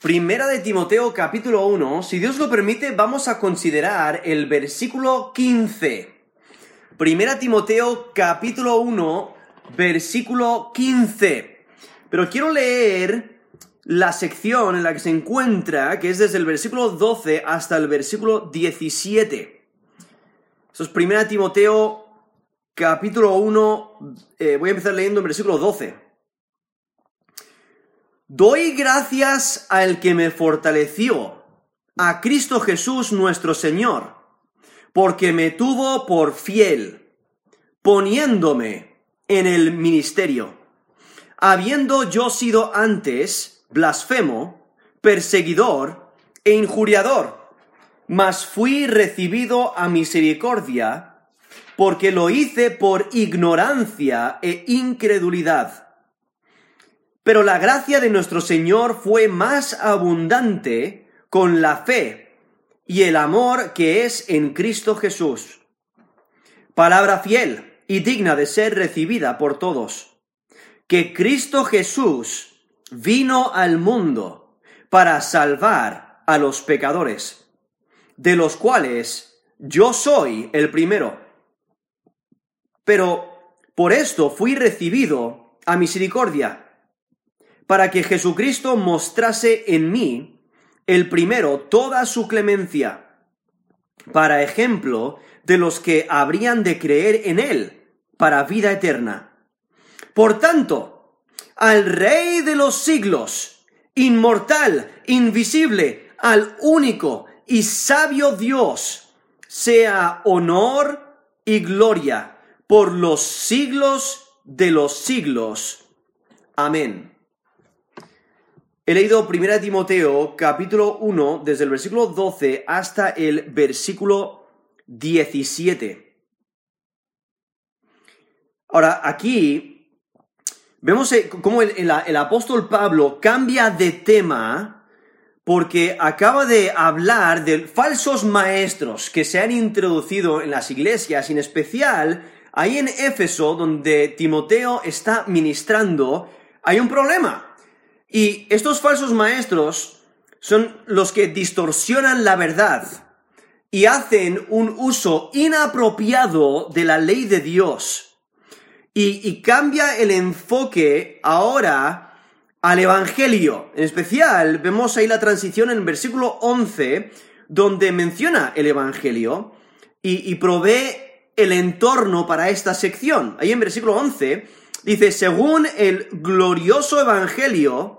Primera de Timoteo capítulo 1, si Dios lo permite, vamos a considerar el versículo 15. Primera Timoteo capítulo 1, versículo 15. Pero quiero leer la sección en la que se encuentra, que es desde el versículo 12 hasta el versículo 17. Eso es Primera Timoteo capítulo 1, eh, voy a empezar leyendo el versículo 12. Doy gracias al que me fortaleció, a Cristo Jesús nuestro Señor, porque me tuvo por fiel, poniéndome en el ministerio, habiendo yo sido antes blasfemo, perseguidor e injuriador, mas fui recibido a misericordia, porque lo hice por ignorancia e incredulidad pero la gracia de nuestro Señor fue más abundante con la fe y el amor que es en Cristo Jesús. Palabra fiel y digna de ser recibida por todos. Que Cristo Jesús vino al mundo para salvar a los pecadores, de los cuales yo soy el primero. Pero por esto fui recibido a misericordia para que Jesucristo mostrase en mí, el primero, toda su clemencia, para ejemplo de los que habrían de creer en él, para vida eterna. Por tanto, al Rey de los siglos, inmortal, invisible, al único y sabio Dios, sea honor y gloria por los siglos de los siglos. Amén. He leído 1 Timoteo capítulo 1 desde el versículo 12 hasta el versículo 17. Ahora, aquí vemos eh, cómo el, apóstol Pablo cambia de tema porque acaba de hablar de falsos maestros que se han introducido en las iglesias, en especial ahí en Éfeso, donde Timoteo está ministrando, hay un problema. Y estos falsos maestros son los que distorsionan la verdad y hacen un uso inapropiado de la ley de Dios. Y, cambia el enfoque ahora al Evangelio. En especial, vemos ahí la transición en el versículo 11, donde menciona el Evangelio y, y provee el entorno para esta sección. Ahí en versículo 11 dice, según el glorioso Evangelio,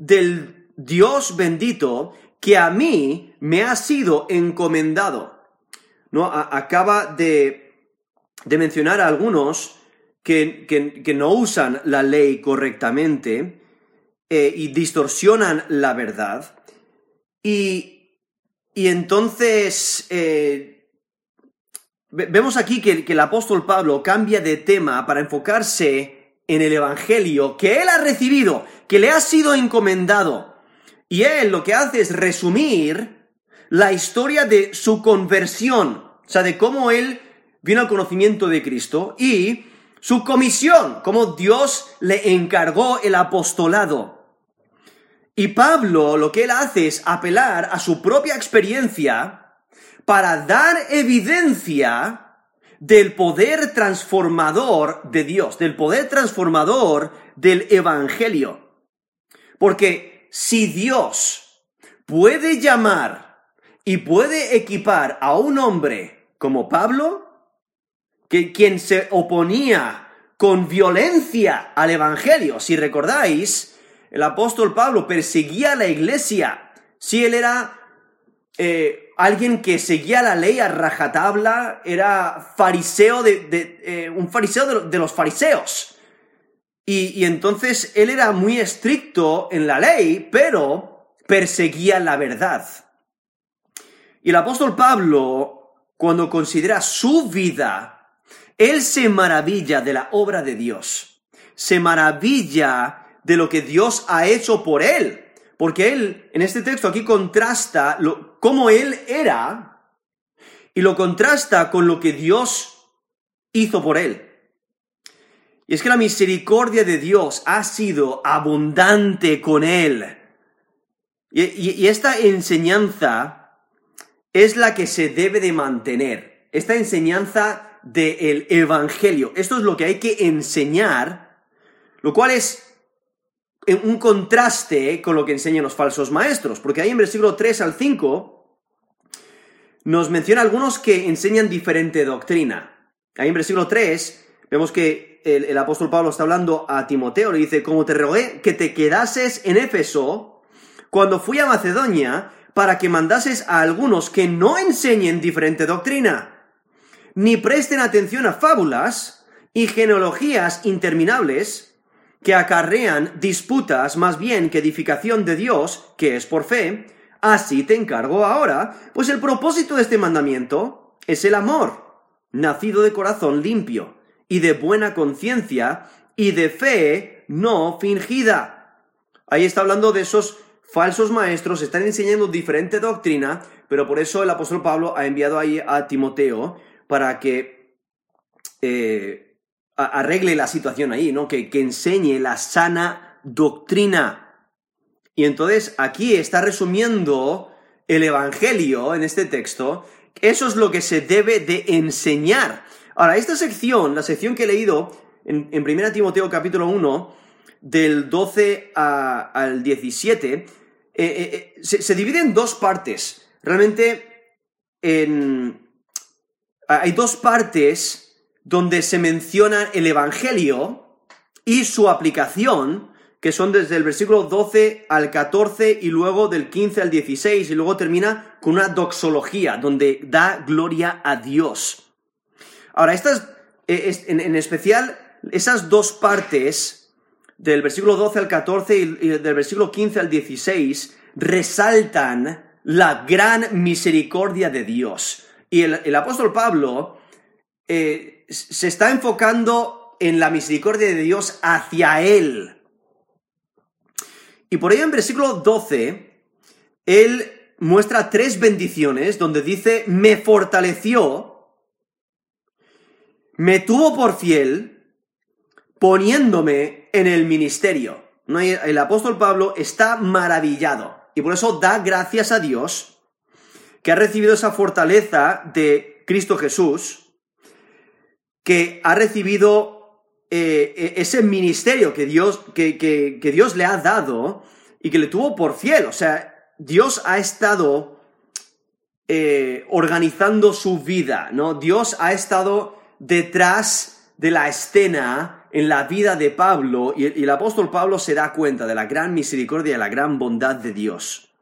del Dios bendito que a mí me ha sido encomendado. ¿No? acaba de, mencionar a algunos que, no usan la ley correctamente eh, y distorsionan la verdad. Y, entonces eh, vemos aquí que, que el apóstol Pablo cambia de tema para enfocarse en el Evangelio que él ha recibido, que le ha sido encomendado. Y él lo que hace es resumir la historia de su conversión, o sea, de cómo él vino al conocimiento de Cristo y su comisión, cómo Dios le encargó el apostolado. Y Pablo lo que él hace es apelar a su propia experiencia para dar evidencia del poder transformador de Dios, del poder transformador del Evangelio. Porque si Dios puede llamar y puede equipar a un hombre como Pablo, que quien se oponía con violencia al Evangelio, si recordáis, el apóstol Pablo perseguía la iglesia, si él era eh, alguien que seguía la ley a rajatabla, era fariseo de, eh, un fariseo de, los fariseos. Y, entonces él era muy estricto en la ley, pero perseguía la verdad. Y el apóstol Pablo, cuando considera su vida, él se maravilla de la obra de Dios, se maravilla de lo que Dios ha hecho por él, porque él, en este texto aquí, contrasta lo, cómo él era y lo contrasta con lo que Dios hizo por él. Y es que la misericordia de Dios ha sido abundante con él. Y, esta enseñanza es la que se debe de mantener. Esta enseñanza del Evangelio. Esto es lo que hay que enseñar, lo cual es un contraste con lo que enseñan los falsos maestros, porque ahí en versículo 3 al 5 nos menciona algunos que enseñan diferente doctrina. Ahí en versículo 3 vemos que el, apóstol Pablo está hablando a Timoteo, le dice, como te rogué que te quedases en Éfeso cuando fui a Macedonia para que mandases a algunos que no enseñen diferente doctrina, ni presten atención a fábulas y genealogías interminables que acarrean disputas más bien que edificación de Dios, que es por fe, Así te encargo ahora, pues el propósito de este mandamiento es el amor, nacido de corazón limpio, y de buena conciencia, y de fe no fingida. Ahí está hablando de esos falsos maestros, están enseñando diferente doctrina, pero por eso el apóstol Pablo ha enviado ahí a Timoteo para que eh, arregle la situación ahí, ¿no? Que, que enseñe la sana doctrina. Y entonces aquí está resumiendo el Evangelio en este texto. Eso es lo que se debe de enseñar. Ahora, esta sección, la sección que he leído en, 1 Timoteo capítulo 1, del 12 al 17, eh, eh, eh, se, divide en dos partes. Realmente hay dos partes donde se menciona el Evangelio y su aplicación que son desde el versículo 12 al 14 y luego del 15 al 16 y luego termina con una doxología donde da gloria a Dios. Ahora, estas, eh, en, especial, esas dos partes del versículo 12 al 14 y, del versículo 15 al 16 resaltan la gran misericordia de Dios. Y el, apóstol Pablo eh, se está enfocando en la misericordia de Dios hacia él y por ello en versículo 12, él muestra tres bendiciones donde dice, me fortaleció, me tuvo por fiel, poniéndome en el ministerio. El apóstol Pablo está maravillado y por eso da gracias a Dios que ha recibido esa fortaleza de Cristo Jesús, que ha recibido eh, eh, ese ministerio que Dios, que, que, Dios le ha dado y que le tuvo por fiel. O sea, Dios ha estado eh, organizando su vida, ¿no? Dios ha estado detrás de la escena en la vida de Pablo y el, apóstol Pablo se da cuenta de la gran misericordia y la gran bondad de Dios.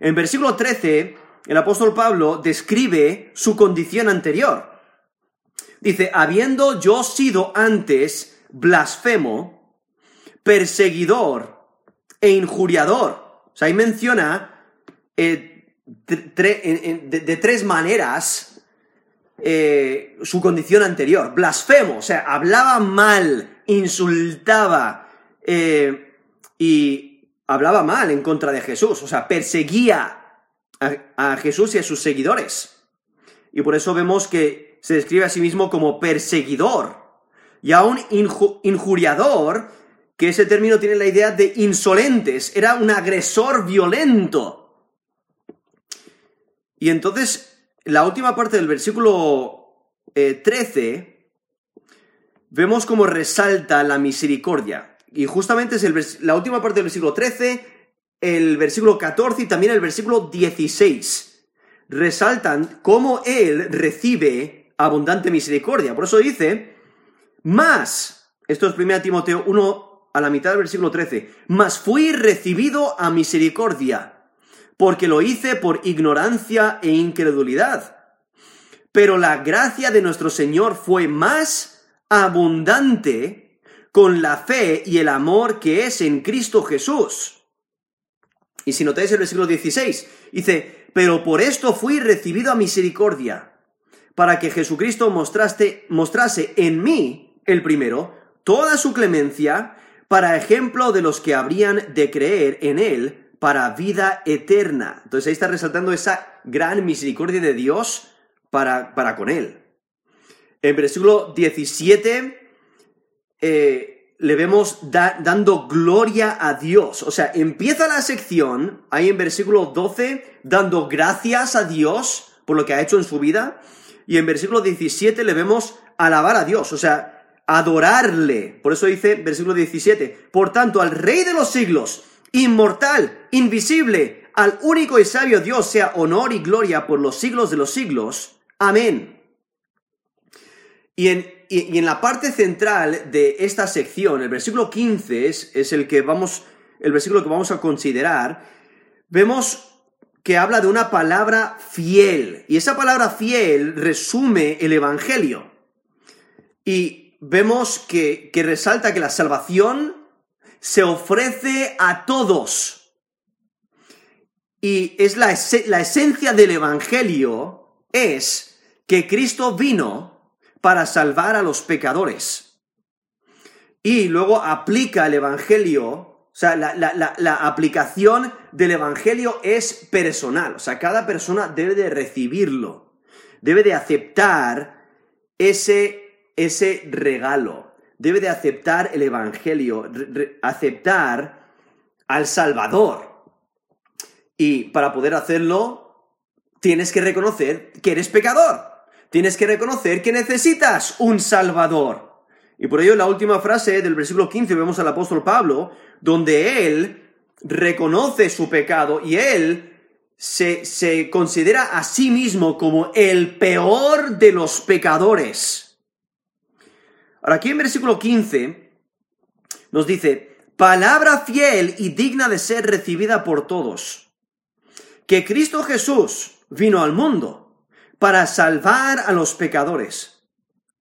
En versículo 13, el apóstol Pablo describe su condición anterior. Dice, habiendo yo sido antes blasfemo, perseguidor e injuriador. O sea, ahí menciona eh, de, tres maneras eh, su condición anterior. Blasfemo, o sea, hablaba mal, insultaba eh, y hablaba mal en contra de Jesús. O sea, perseguía a Jesús y a sus seguidores. Y por eso vemos que se describe a sí mismo como perseguidor y a un injuriador, que ese término tiene la idea de insolentes, era un agresor violento. Y entonces, la última parte del versículo 13, eh, vemos cómo resalta la misericordia. Y justamente es la última parte del versículo 13, el versículo 14 y también el versículo 16. Resaltan cómo él recibe abundante misericordia. Por eso dice, más, esto es 1 Timoteo 1 a la mitad del versículo 13, más fui recibido a misericordia, porque lo hice por ignorancia e incredulidad. Pero la gracia de nuestro Señor fue más abundante con la fe y el amor que es en Cristo Jesús. Y si notáis el versículo 16, dice, pero por esto fui recibido a misericordia para que Jesucristo mostraste, mostrase en mí, el primero, toda su clemencia, para ejemplo de los que habrían de creer en Él para vida eterna. Entonces ahí está resaltando esa gran misericordia de Dios para, para con Él. En versículo 17, eh, le vemos dando gloria a Dios. O sea, empieza la sección, ahí en versículo 12, dando gracias a Dios por lo que ha hecho en su vida. Y en versículo 17 le vemos alabar a Dios, o sea, adorarle. Por eso dice versículo 17, por tanto, al Rey de los siglos, inmortal, invisible, al único y sabio Dios, sea honor y gloria por los siglos de los siglos. Amén. Y en, y, en la parte central de esta sección, el versículo 15 es, es el que vamos, el versículo que vamos a considerar, vemos que habla de una palabra fiel. Y esa palabra fiel resume el Evangelio. Y vemos que, que resalta que la salvación se ofrece a todos. Y es la, la esencia del Evangelio es que Cristo vino para salvar a los pecadores. Y luego aplica el Evangelio o sea, la, aplicación del Evangelio es personal. O sea, cada persona debe de recibirlo. Debe de aceptar ese, ese regalo. Debe de aceptar el Evangelio. aceptar al Salvador. Y para poder hacerlo, tienes que reconocer que eres pecador. Tienes que reconocer que necesitas un Salvador. Y por ello en la última frase del versículo 15 vemos al apóstol Pablo, donde él reconoce su pecado y él se, se considera a sí mismo como el peor de los pecadores. Ahora aquí en versículo 15 nos dice, palabra fiel y digna de ser recibida por todos, que Cristo Jesús vino al mundo para salvar a los pecadores,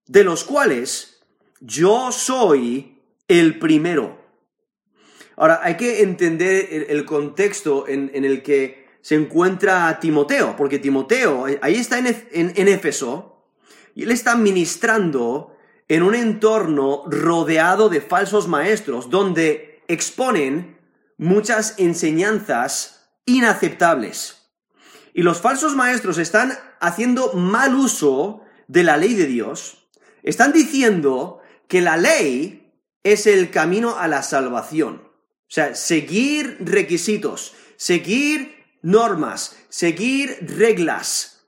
de los cuales yo soy el primero. Ahora, hay que entender el, contexto en, el que se encuentra Timoteo, porque Timoteo, ahí está en, en Éfeso, y él está ministrando en un entorno rodeado de falsos maestros, donde exponen muchas enseñanzas inaceptables. Y los falsos maestros están haciendo mal uso de la ley de Dios, están diciendo que la ley es el camino a la salvación. O sea, seguir requisitos, seguir normas, seguir reglas,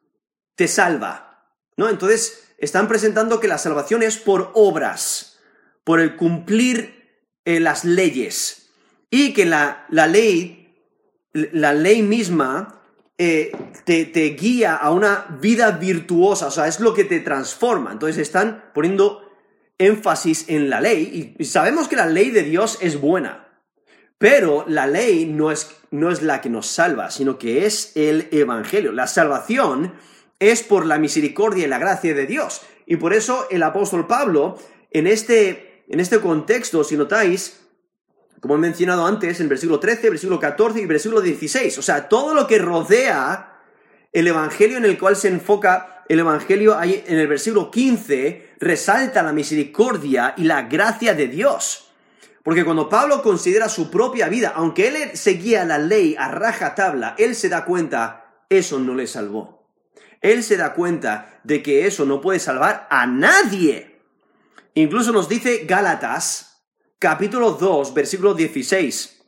te salva. ¿No? Entonces, están presentando que la salvación es por obras, por el cumplir eh, las leyes. Y que la, la, ley, la ley misma, eh, te, te guía a una vida virtuosa, o sea, es lo que te transforma. Entonces están poniendo énfasis en la ley y sabemos que la ley de Dios es buena, pero la ley no es, no es la que nos salva, sino que es el Evangelio. La salvación es por la misericordia y la gracia de Dios. Y por eso el apóstol Pablo, en este, en este contexto, si notáis, como he mencionado antes, en versículo 13, versículo 14 y versículo 16, o sea, todo lo que rodea el Evangelio en el cual se enfoca el Evangelio en el versículo 15 resalta la misericordia y la gracia de Dios. Porque cuando Pablo considera su propia vida, aunque él seguía la ley a raja tabla, él se da cuenta, eso no le salvó. Él se da cuenta de que eso no puede salvar a nadie. Incluso nos dice Gálatas, capítulo 2, versículo 16,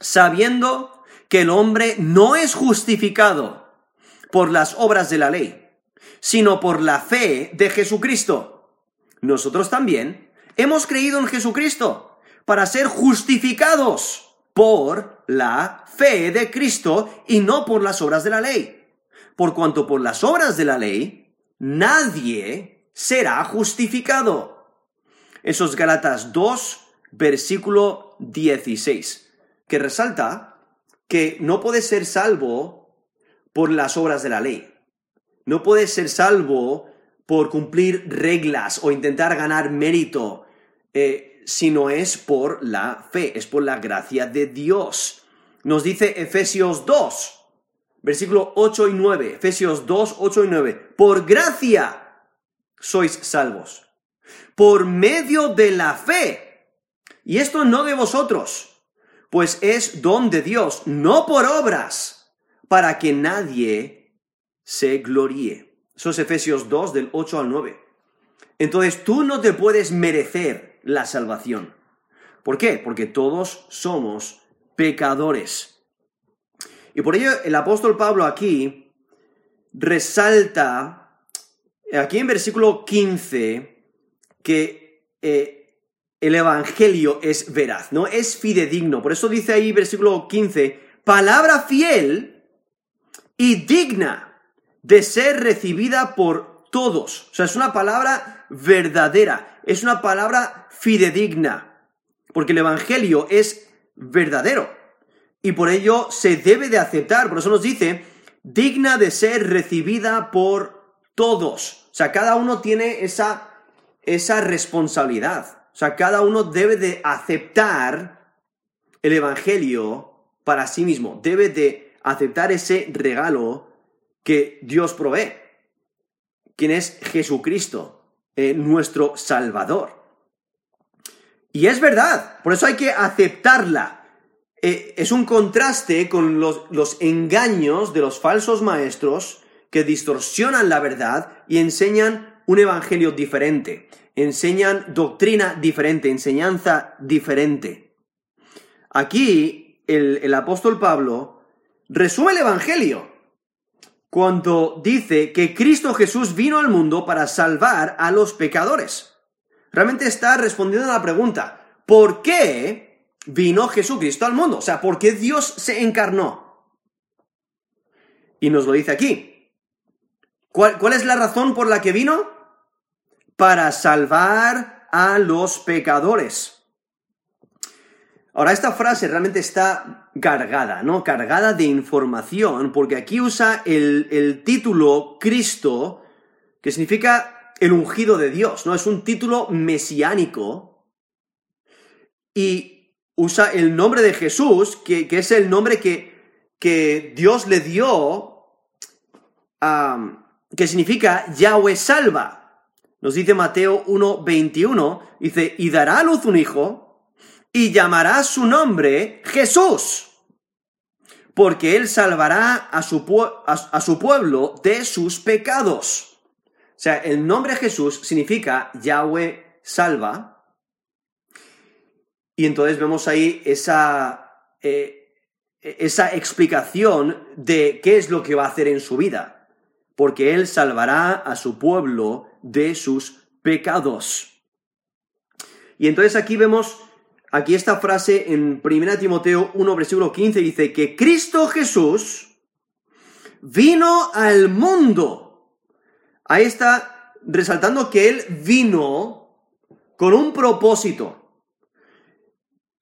sabiendo que el hombre no es justificado por las obras de la ley, sino por la fe de Jesucristo. Nosotros también hemos creído en Jesucristo para ser justificados por la fe de Cristo y no por las obras de la ley. Por cuanto por las obras de la ley nadie será justificado. Esos Galatas 2, versículo 16, que resalta que no puede ser salvo por las obras de la ley. No puedes ser salvo por cumplir reglas o intentar ganar mérito, eh, sino es por la fe, es por la gracia de Dios. Nos dice Efesios 2, versículo 8 y 9, Efesios 2, 8 y 9, por gracia sois salvos, por medio de la fe. Y esto no de vosotros, pues es don de Dios, no por obras para que nadie se gloríe. Eso es Efesios 2 del 8 al 9. Entonces tú no te puedes merecer la salvación. ¿Por qué? Porque todos somos pecadores. Y por ello el apóstol Pablo aquí resalta, aquí en versículo 15, que eh, el Evangelio es veraz, ¿no? Es fidedigno. Por eso dice ahí versículo 15, palabra fiel y digna de ser recibida por todos. O sea, es una palabra verdadera, es una palabra fidedigna, porque el Evangelio es verdadero y por ello se debe de aceptar. Por eso nos dice, digna de ser recibida por todos. O sea, cada uno tiene esa, esa responsabilidad. O sea, cada uno debe de aceptar el Evangelio para sí mismo. Debe de aceptar ese regalo que Dios provee. Quien es Jesucristo, eh, nuestro Salvador. Y es verdad, por eso hay que aceptarla. Eh, es un contraste con los, los engaños de los falsos maestros que distorsionan la verdad y enseñan un evangelio diferente, enseñan doctrina diferente, enseñanza diferente. Aquí el, el apóstol Pablo resume el evangelio cuando dice que Cristo Jesús vino al mundo para salvar a los pecadores. Realmente está respondiendo a la pregunta, ¿por qué vino Jesucristo al mundo. O sea, ¿por qué Dios se encarnó? Y nos lo dice aquí. ¿Cuál, ¿Cuál, es la razón por la que vino? Para salvar a los pecadores. Ahora, esta frase realmente está cargada, ¿no? Cargada de información, porque aquí usa el, el título Cristo, que significa el ungido de Dios, ¿no? Es un título mesiánico. Y usa el nombre de Jesús, que, es el nombre que, que Dios le dio, que significa Yahweh salva. Nos dice Mateo 1.21, dice, y dará a luz un hijo, y llamará su nombre Jesús, porque él salvará a su, a su pueblo de sus pecados. O sea, el nombre Jesús significa Yahweh salva, y entonces vemos ahí esa, eh, esa explicación de qué es lo que va a hacer en su vida. Porque Él salvará a su pueblo de sus pecados. Y entonces aquí vemos, aquí esta frase en 1 Timoteo 1, versículo 15, dice que Cristo Jesús vino al mundo. Ahí está resaltando que Él vino con un propósito.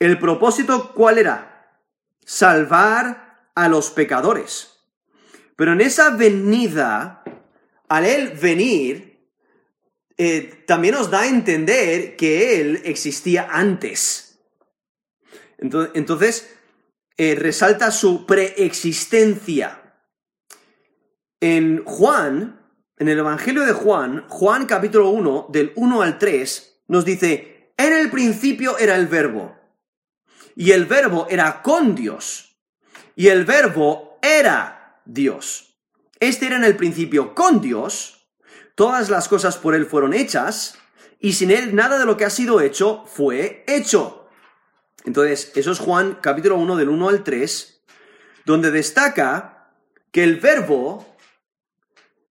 ¿El propósito cuál era? Salvar a los pecadores. Pero en esa venida, al él venir, eh, también nos da a entender que él existía antes. Entonces, eh, resalta su preexistencia. En Juan, en el Evangelio de Juan, Juan capítulo 1, del 1 al 3, nos dice, en el principio era el verbo y el verbo era con Dios, y el verbo era Dios. Este era en el principio con Dios, todas las cosas por Él fueron hechas, y sin Él nada de lo que ha sido hecho fue hecho. Entonces, eso es Juan capítulo 1 del 1 al 3, donde destaca que el verbo,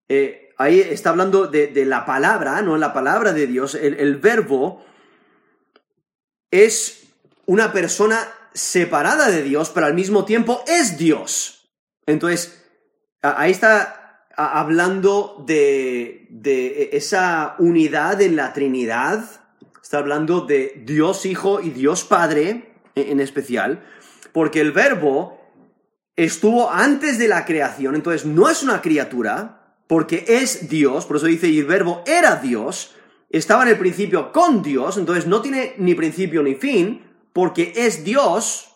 eh, ahí está hablando de, la palabra, no la palabra de Dios, el, el verbo es una persona separada de Dios, pero al mismo tiempo es Dios. Entonces, ahí está hablando de, esa unidad en la Trinidad, está hablando de Dios Hijo y Dios Padre en especial, porque el verbo estuvo antes de la creación, entonces no es una criatura, porque es Dios, por eso dice, y el verbo era Dios, estaba en el principio con Dios, entonces no tiene ni principio ni fin, porque es Dios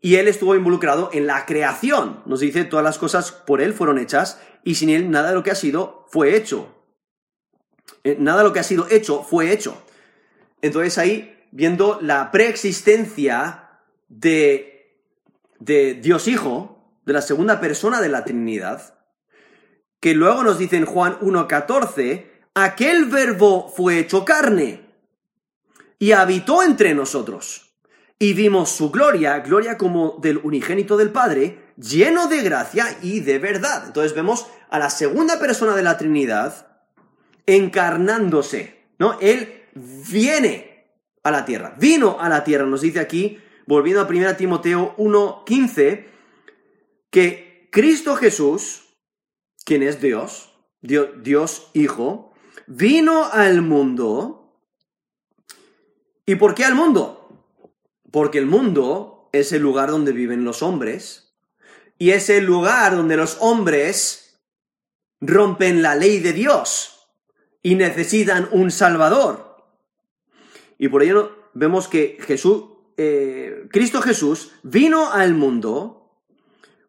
y Él estuvo involucrado en la creación. Nos dice, todas las cosas por Él fueron hechas y sin Él nada de lo que ha sido fue hecho. Eh, nada de lo que ha sido hecho fue hecho. Entonces ahí, viendo la preexistencia de, de Dios Hijo, de la segunda persona de la Trinidad, que luego nos dice en Juan 1.14, aquel verbo fue hecho carne y habitó entre nosotros. Y vimos su gloria, gloria como del unigénito del Padre, lleno de gracia y de verdad. Entonces vemos a la segunda persona de la Trinidad encarnándose, ¿no? Él viene a la tierra, vino a la tierra, nos dice aquí, volviendo a 1 Timoteo 1.15, que Cristo Jesús, quien es Dios, Dios, Dios Hijo, vino al mundo. ¿Y por qué al mundo? Porque el mundo es el lugar donde viven los hombres y es el lugar donde los hombres rompen la ley de Dios y necesitan un Salvador. Y por ello vemos que Jesús, eh, Cristo Jesús vino al mundo.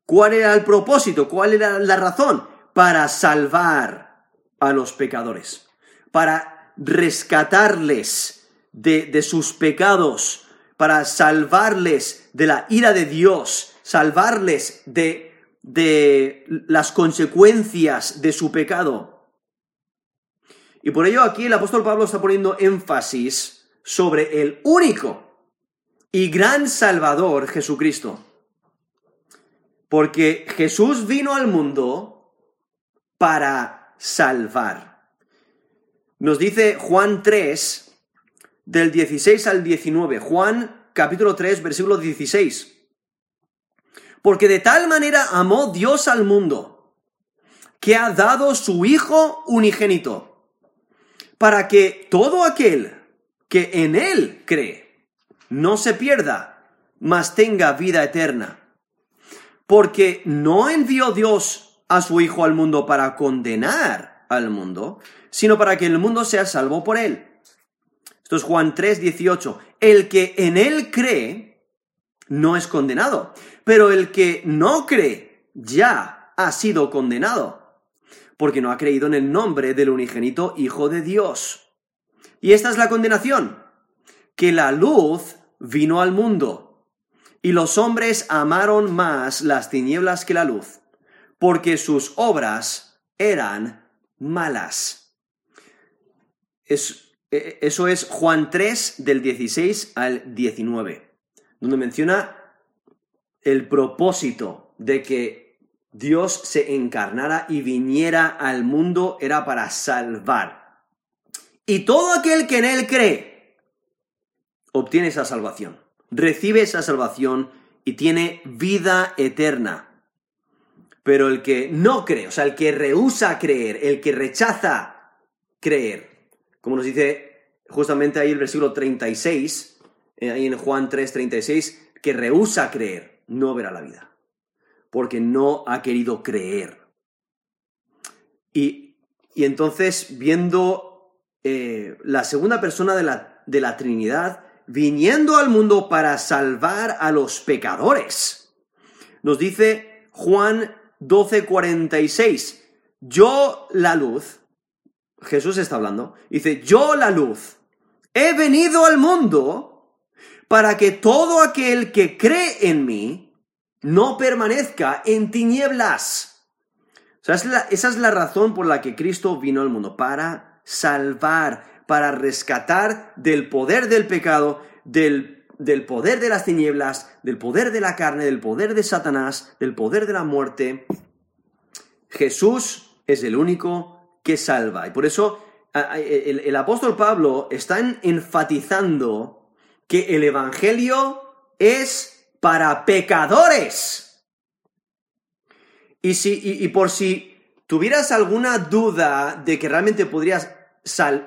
¿Cuál era el propósito? ¿Cuál era la razón? Para salvar a los pecadores, para rescatarles de, sus pecados, para salvarles de la ira de Dios, salvarles de, de las consecuencias de su pecado. Y por ello aquí el apóstol Pablo está poniendo énfasis sobre el único y gran Salvador Jesucristo. Porque Jesús vino al mundo para salvar. Nos dice Juan 3, del 16 al 19. Juan capítulo 3, versículo 16. Porque de tal manera amó Dios al mundo, que ha dado su Hijo unigénito, para que todo aquel que en Él cree no se pierda, mas tenga vida eterna. Porque no envió Dios a su Hijo al mundo para condenar al mundo, sino para que el mundo sea salvo por Él. Esto es Juan 3, 18. El que en Él cree no es condenado. Pero el que no cree ya ha sido condenado, porque no ha creído en el nombre del unigénito Hijo de Dios. Y esta es la condenación, que la luz vino al mundo, y los hombres amaron más las tinieblas que la luz, porque sus obras eran malas. E, eso es Juan 3 del 16 al 19 donde menciona el propósito de que Dios se encarnara y viniera al mundo era para salvar. Y todo aquel que en Él cree obtiene esa salvación, recibe esa salvación y tiene vida eterna. Pero el que no cree, o sea, el que rehúsa creer, el que rechaza creer, como nos dice justamente ahí el versículo 36, eh, ahí en Juan 3:36, que rehúsa creer, no verá la vida, porque no ha querido creer. Y, entonces, viendo eh, la segunda persona de la, de la Trinidad, viniendo al mundo para salvar a los pecadores, nos dice Juan 12:46, yo la luz, Jesús está hablando, dice, yo la luz, he venido al mundo para que todo aquel que cree en mí no permanezca en tinieblas. esa es la razón por la que Cristo vino al mundo, para salvar, para rescatar del poder del pecado, del, del poder de las tinieblas, del poder de la carne, del poder de Satanás, del poder de la muerte. Jesús es el único que salva. Y por eso el, apóstol Pablo está enfatizando que el Evangelio es para pecadores. Y, si, y, por si tuvieras alguna duda de que realmente podrías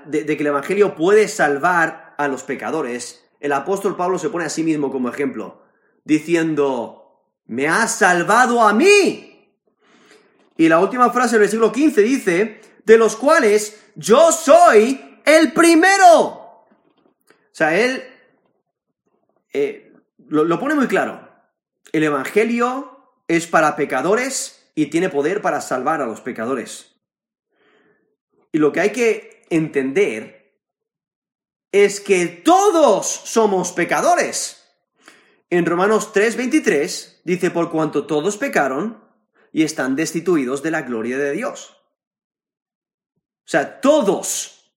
de, de, que el Evangelio puede salvar a los pecadores, el apóstol Pablo se pone a sí mismo como ejemplo, diciendo, me has salvado a mí. Y la última frase del versículo 15 dice, de los cuales yo soy el primero. O sea, él eh, lo, pone muy claro. El Evangelio es para pecadores y tiene poder para salvar a los pecadores. Y lo que hay que entender es que todos somos pecadores. En Romanos 3:23 dice, por cuanto todos pecaron y están destituidos de la gloria de Dios. O sea, todos,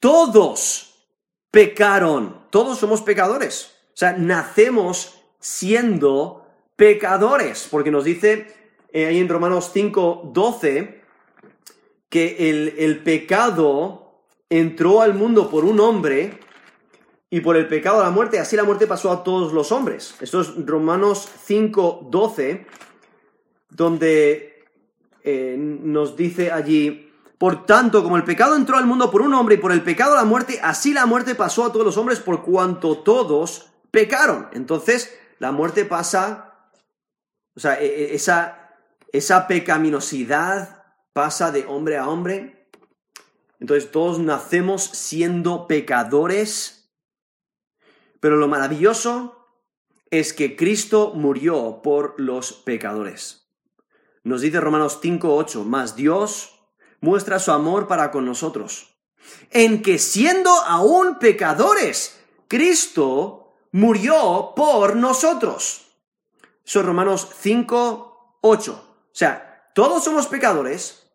todos pecaron. Todos somos pecadores. O sea, nacemos siendo pecadores, porque nos dice eh, ahí en Romanos 5, 12, que el, el pecado entró al mundo por un hombre y por el pecado la muerte, así la muerte pasó a todos los hombres. Esto es Romanos 5, 12, donde eh, nos dice allí, por tanto, como el pecado entró al mundo por un hombre y por el pecado la muerte, así la muerte pasó a todos los hombres por cuanto todos pecaron. Entonces, la muerte pasa, o sea, e, e, esa, esa pecaminosidad pasa de hombre a hombre. Entonces, todos nacemos siendo pecadores. Pero lo maravilloso es que Cristo murió por los pecadores. Nos dice Romanos 5:8, más Dios muestra su amor para con nosotros, en que siendo aún pecadores, Cristo murió por nosotros. Eso es Romanos 5, 8. O sea, todos somos pecadores.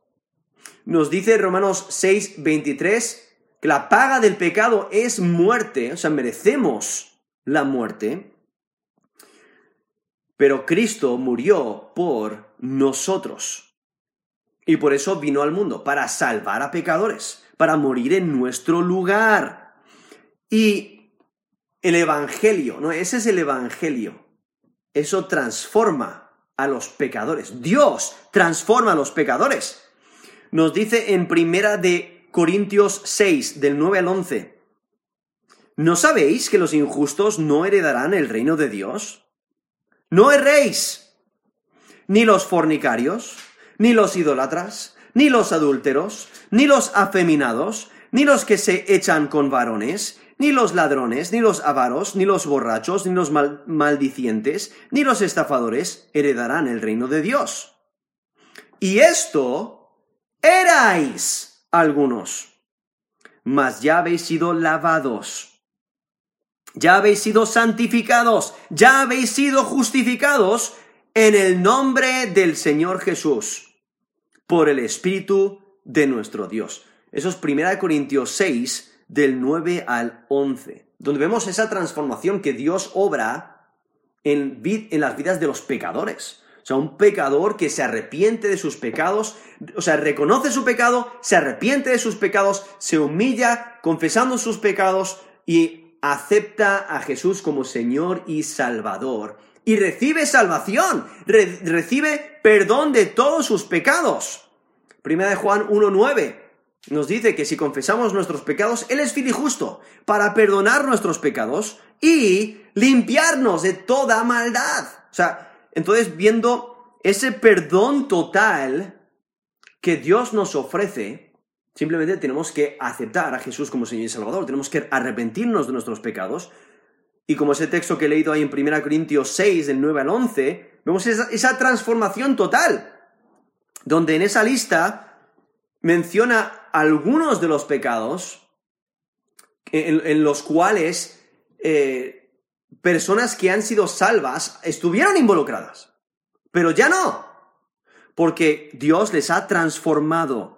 Nos dice Romanos 6, 23 que la paga del pecado es muerte, o sea, merecemos la muerte. Pero Cristo murió por nosotros. Y por eso vino al mundo, para salvar a pecadores, para morir en nuestro lugar. Y el Evangelio, ¿no? Ese es el Evangelio. Eso transforma a los pecadores. Dios transforma a los pecadores. Nos dice en primera de Corintios 6, del 9 al 11. ¿No sabéis que los injustos no heredarán el reino de Dios? No erréis, ni los fornicarios, ni los idólatras, ni los adúlteros, ni los afeminados, ni los que se echan con varones, ni los ladrones, ni los avaros, ni los borrachos, ni los maldicientes, ni los estafadores heredarán el reino de Dios. Y esto erais algunos, mas ya habéis sido lavados, ya habéis sido santificados, ya habéis sido justificados en el nombre del Señor Jesús por el Espíritu de nuestro Dios. Eso es 1 Corintios 6, del 9 al 11, donde vemos esa transformación que Dios obra en, en las vidas de los pecadores. O sea, un pecador que se arrepiente de sus pecados, o sea, reconoce su pecado, se arrepiente de sus pecados, se humilla confesando sus pecados y acepta a Jesús como Señor y Salvador y recibe salvación, recibe perdón de todos sus pecados. Primera de Juan 1.9 nos dice que si confesamos nuestros pecados, Él es fiel y justo para perdonar nuestros pecados y limpiarnos de toda maldad. O sea, entonces viendo ese perdón total que Dios nos ofrece, simplemente tenemos que aceptar a Jesús como Señor y Salvador, tenemos que arrepentirnos de nuestros pecados, y como ese texto que he leído ahí en 1 Corintios 6, del 9 al 11, vemos esa, transformación total, donde en esa lista menciona algunos de los pecados en, los cuales eh, personas que han sido salvas estuvieron involucradas, pero ya no, porque Dios les ha transformado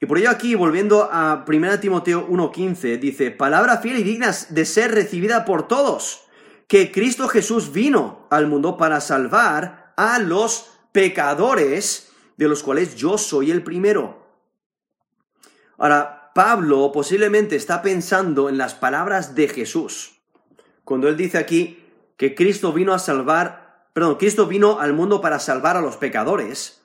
y por ello aquí, volviendo a 1 Timoteo 1.15, dice, palabra fiel y digna de ser recibida por todos, que Cristo Jesús vino al mundo para salvar a los pecadores, de los cuales yo soy el primero. Ahora, Pablo posiblemente está pensando en las palabras de Jesús, cuando él dice aquí que Cristo vino a salvar, perdón, Cristo vino al mundo para salvar a los pecadores,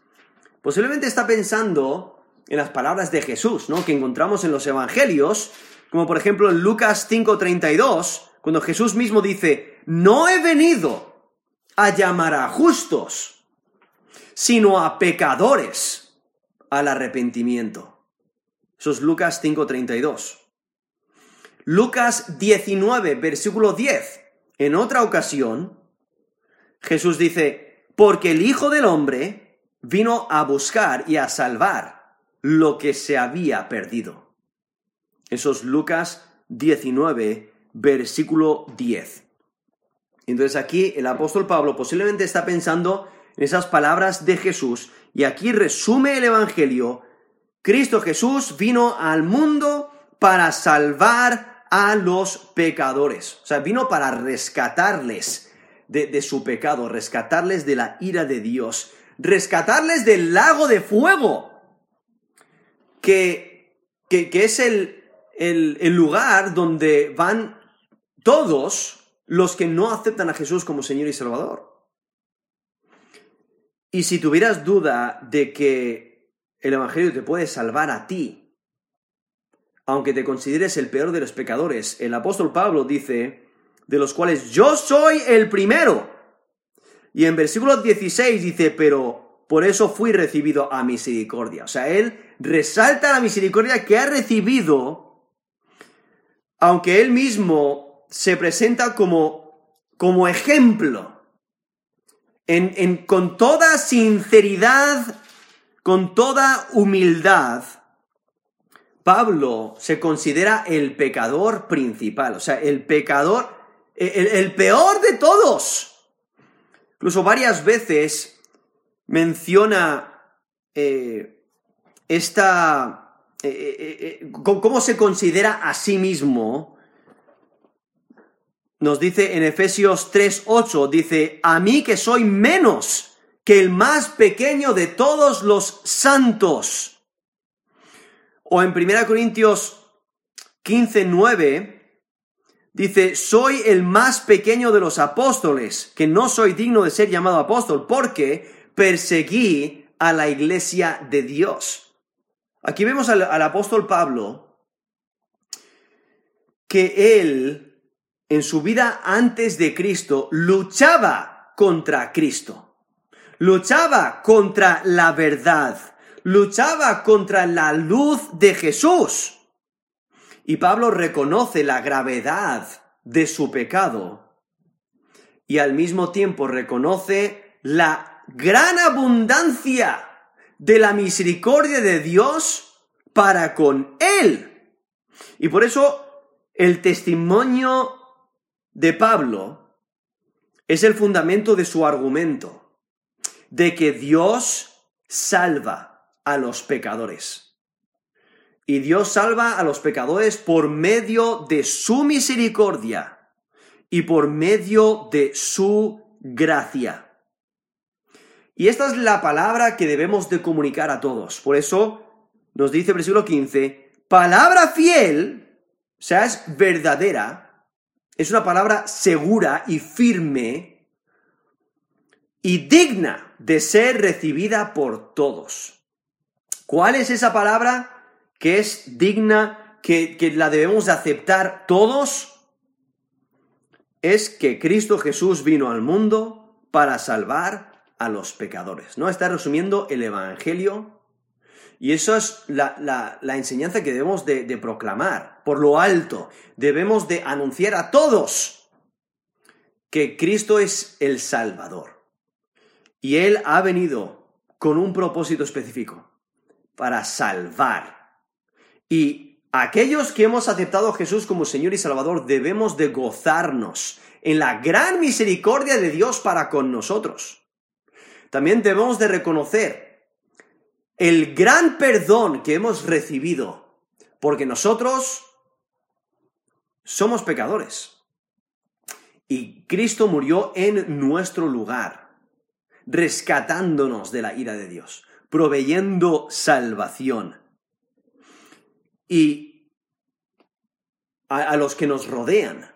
posiblemente está pensando en las palabras de Jesús, ¿no? Que encontramos en los evangelios, como por ejemplo en Lucas 5:32, cuando Jesús mismo dice, no he venido a llamar a justos, sino a pecadores al arrepentimiento. Eso es Lucas 5:32. Lucas 19, versículo 10. En otra ocasión, Jesús dice, porque el Hijo del Hombre vino a buscar y a salvar lo que se había perdido. Eso es Lucas 19, versículo 10. Entonces aquí el apóstol Pablo posiblemente está pensando en esas palabras de Jesús y aquí resume el Evangelio. Cristo Jesús vino al mundo para salvar a los pecadores. O sea, vino para rescatarles de, su pecado, rescatarles de la ira de Dios, rescatarles del lago de fuego, que, que, es el, el lugar donde van todos los que no aceptan a Jesús como Señor y Salvador. Y si tuvieras duda de que el Evangelio te puede salvar a ti, aunque te consideres el peor de los pecadores, el apóstol Pablo dice, de los cuales yo soy el primero. Y en versículo 16 dice, pero por eso fui recibido a misericordia. O sea, él resalta la misericordia que ha recibido, aunque él mismo se presenta como, como ejemplo. En, con toda sinceridad, con toda humildad, Pablo se considera el pecador principal, o sea, el pecador el, peor de todos. Incluso varias veces menciona eh, esta... Eh, eh, cómo se considera a sí mismo. Nos dice en Efesios 3.8, dice, a mí que soy menos que el más pequeño de todos los santos. O en 1 Corintios 15.9, Dice, soy el más pequeño de los apóstoles, que no soy digno de ser llamado apóstol, porque perseguí a la iglesia de Dios. Aquí vemos al, apóstol Pablo que él, en su vida antes de Cristo, luchaba contra Cristo, luchaba contra la verdad, luchaba contra la luz de Jesús. Y Pablo reconoce la gravedad de su pecado y al mismo tiempo reconoce la gran abundancia de la misericordia de Dios para con él. Y por eso el testimonio de Pablo es el fundamento de su argumento, de que Dios salva a los pecadores. Y Dios salva a los pecadores por medio de su misericordia y por medio de su gracia. Y esta es la palabra que debemos de comunicar a todos. Por eso nos dice el versículo 15, palabra fiel, o sea, es verdadera, es una palabra segura y firme y digna de ser recibida por todos. ¿Cuál es esa palabra? que es digna, que, la debemos de aceptar todos, es que Cristo Jesús vino al mundo para salvar a los pecadores. ¿No? Está resumiendo el Evangelio. Y eso es la, enseñanza que debemos de, de, proclamar por lo alto. Debemos de anunciar a todos que Cristo es el Salvador. Y Él ha venido con un propósito específico, para salvar y aquellos que hemos aceptado a Jesús como Señor y Salvador debemos de gozarnos en la gran misericordia de Dios para con nosotros. También debemos de reconocer el gran perdón que hemos recibido, porque nosotros somos pecadores. Y Cristo murió en nuestro lugar, rescatándonos de la ira de Dios, proveyendo salvación y a, los que nos rodean.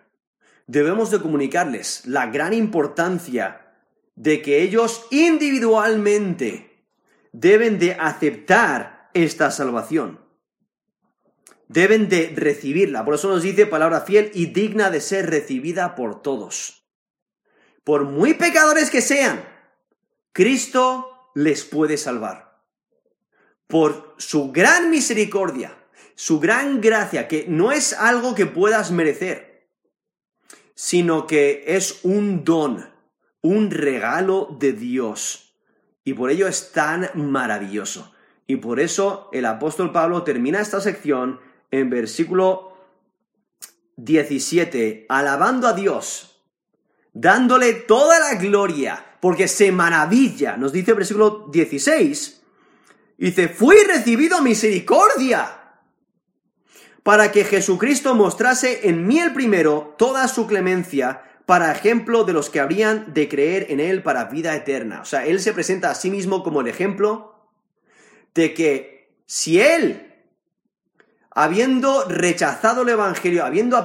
Debemos de comunicarles la gran importancia de que ellos individualmente deben de aceptar esta salvación. Deben de recibirla. Por eso nos dice palabra fiel y digna de ser recibida por todos. Por muy pecadores que sean, Cristo les puede salvar. Por su gran misericordia, su gran gracia, que no es algo que puedas merecer, sino que es un don, un regalo de Dios. Y por ello es tan maravilloso. Y por eso el apóstol Pablo termina esta sección en versículo 17, alabando a Dios, dándole toda la gloria, porque se maravilla. Nos dice el versículo 16, dice, fui recibido misericordia para que Jesucristo mostrase en mí el primero toda su clemencia, para ejemplo de los que habrían de creer en Él para vida eterna. O sea, Él se presenta a sí mismo como el ejemplo de que si Él, habiendo rechazado el Evangelio, habiendo,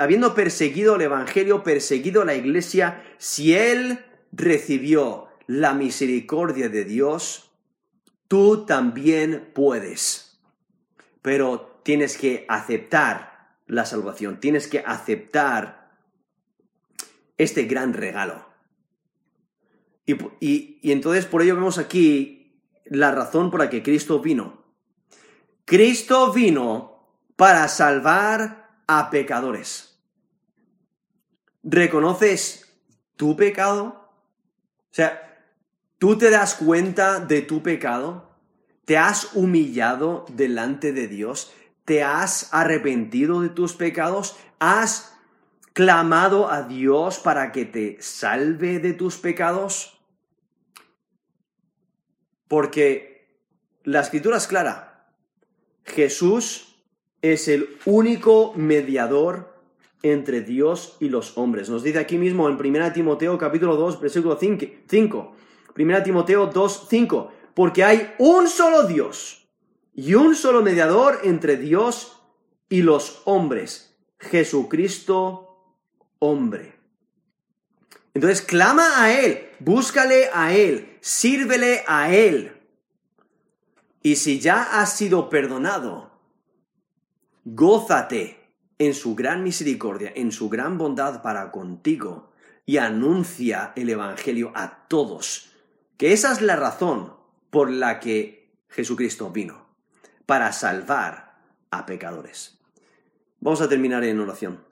habiendo perseguido el Evangelio, perseguido la iglesia, si Él recibió la misericordia de Dios, tú también puedes. Pero tienes que aceptar la salvación, tienes que aceptar este gran regalo. Y, entonces por ello vemos aquí la razón por la que Cristo vino. Cristo vino para salvar a pecadores. ¿Reconoces tu pecado? O sea, ¿tú te das cuenta de tu pecado? ¿Te has humillado delante de Dios? ¿Te has arrepentido de tus pecados? ¿Has clamado a Dios para que te salve de tus pecados? Porque la escritura es clara. Jesús es el único mediador entre Dios y los hombres. Nos dice aquí mismo en 1 Timoteo capítulo 2, versículo 5. 1 Timoteo 2, 5. Porque hay un solo Dios y un solo mediador entre Dios y los hombres, Jesucristo hombre. Entonces clama a Él, búscale a Él, sírvele a Él. Y si ya has sido perdonado, gózate en su gran misericordia, en su gran bondad para contigo y anuncia el Evangelio a todos. Que esa es la razón por la que Jesucristo vino, para salvar a pecadores. Vamos a terminar en oración.